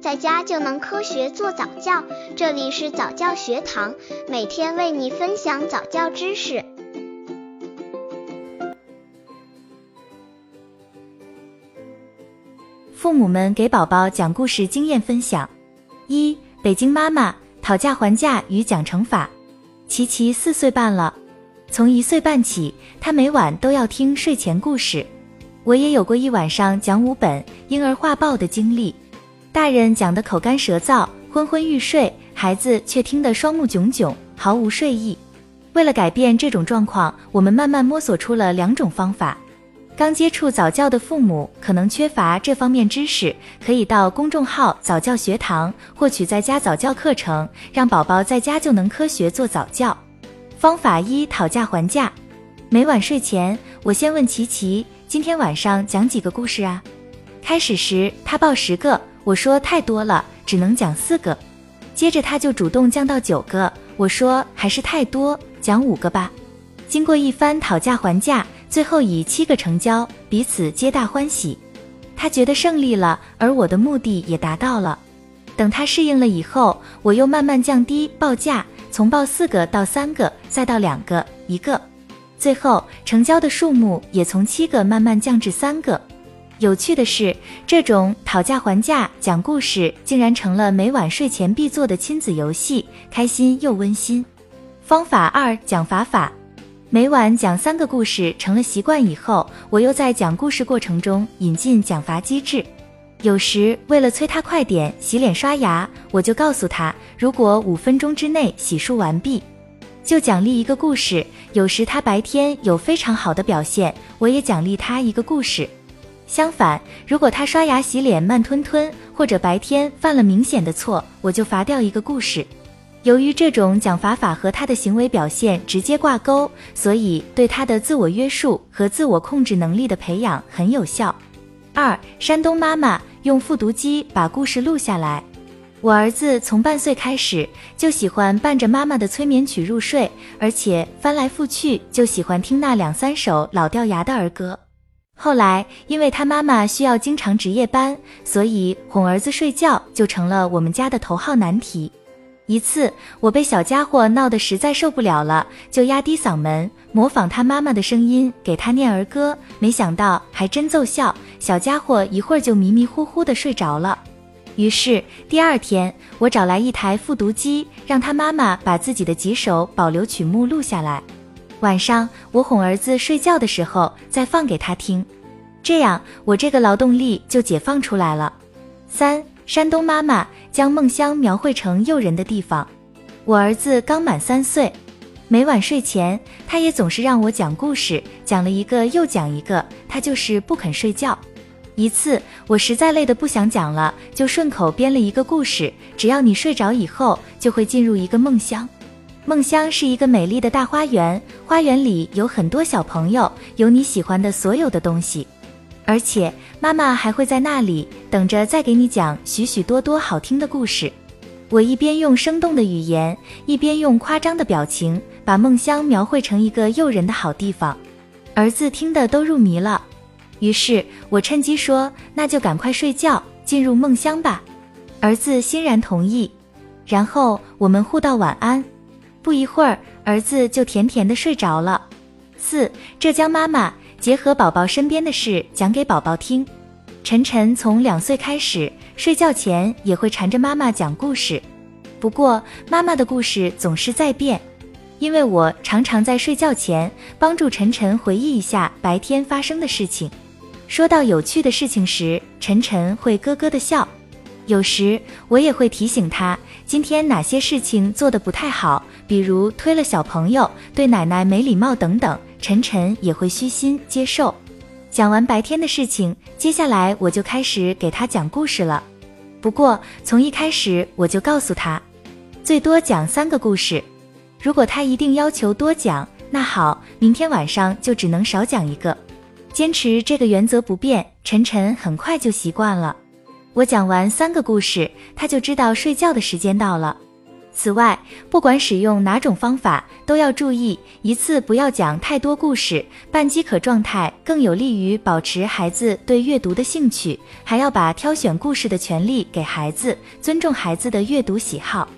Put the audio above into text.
在家就能科学做早教。这里是早教学堂，每天为你分享早教知识。父母们给宝宝讲故事经验分享：一、北京妈妈讨价还价与讲乘法。琪琪四岁半了，从一岁半起，她每晚都要听睡前故事。我也有过一晚上讲五本婴儿画报的经历，大人讲得口干舌燥、昏昏欲睡，孩子却听得双目炯炯，毫无睡意。为了改变这种状况，我们慢慢摸索出了两种方法。刚接触早教的父母可能缺乏这方面知识，可以到公众号早教学堂获取在家早教课程，让宝宝在家就能科学做早教。方法一：讨价还价。每晚睡前，我先问琪琪。今天晚上讲几个故事啊？开始时他报十个，我说太多了，只能讲四个。接着他就主动降到九个，我说还是太多，讲五个吧。经过一番讨价还价，最后以七个成交，彼此皆大欢喜。他觉得胜利了，而我的目的也达到了。等他适应了以后，我又慢慢降低报价，从报四个到三个，再到两个、一个。最后成交的数目也从七个慢慢降至三个。有趣的是，这种讨价还价讲故事竟然成了每晚睡前必做的亲子游戏，开心又温馨。方法二：讲法法。每晚讲三个故事成了习惯以后，我又在讲故事过程中引进奖罚机制。有时为了催他快点洗脸刷牙，我就告诉他，如果五分钟之内洗漱完毕。就奖励一个故事。有时他白天有非常好的表现，我也奖励他一个故事。相反，如果他刷牙洗脸慢吞吞，或者白天犯了明显的错，我就罚掉一个故事。由于这种奖罚法和他的行为表现直接挂钩，所以对他的自我约束和自我控制能力的培养很有效。二，山东妈妈用复读机把故事录下来。我儿子从半岁开始就喜欢伴着妈妈的催眠曲入睡，而且翻来覆去就喜欢听那两三首老掉牙的儿歌。后来，因为他妈妈需要经常值夜班，所以哄儿子睡觉就成了我们家的头号难题。一次，我被小家伙闹得实在受不了了，就压低嗓门模仿他妈妈的声音给他念儿歌，没想到还真奏效，小家伙一会儿就迷迷糊糊的睡着了。于是第二天，我找来一台复读机，让他妈妈把自己的几首保留曲目录下来。晚上我哄儿子睡觉的时候再放给他听，这样我这个劳动力就解放出来了。三，山东妈妈将梦乡描绘成诱人的地方。我儿子刚满三岁，每晚睡前他也总是让我讲故事，讲了一个又讲一个，他就是不肯睡觉。一次，我实在累得不想讲了，就顺口编了一个故事。只要你睡着以后，就会进入一个梦乡。梦乡是一个美丽的大花园，花园里有很多小朋友，有你喜欢的所有的东西，而且妈妈还会在那里等着，再给你讲许许多多好听的故事。我一边用生动的语言，一边用夸张的表情，把梦乡描绘成一个诱人的好地方。儿子听得都入迷了。于是我趁机说：“那就赶快睡觉，进入梦乡吧。”儿子欣然同意。然后我们互道晚安。不一会儿，儿子就甜甜的睡着了。四，浙江妈妈结合宝宝身边的事讲给宝宝听。晨晨从两岁开始，睡觉前也会缠着妈妈讲故事。不过妈妈的故事总是在变，因为我常常在睡觉前帮助晨晨回忆一下白天发生的事情。说到有趣的事情时，晨晨会咯咯的笑。有时我也会提醒他今天哪些事情做得不太好，比如推了小朋友、对奶奶没礼貌等等。晨晨也会虚心接受。讲完白天的事情，接下来我就开始给他讲故事了。不过从一开始我就告诉他，最多讲三个故事。如果他一定要求多讲，那好，明天晚上就只能少讲一个。坚持这个原则不变，晨晨很快就习惯了。我讲完三个故事，他就知道睡觉的时间到了。此外，不管使用哪种方法，都要注意一次不要讲太多故事，半饥渴状态更有利于保持孩子对阅读的兴趣。还要把挑选故事的权利给孩子，尊重孩子的阅读喜好。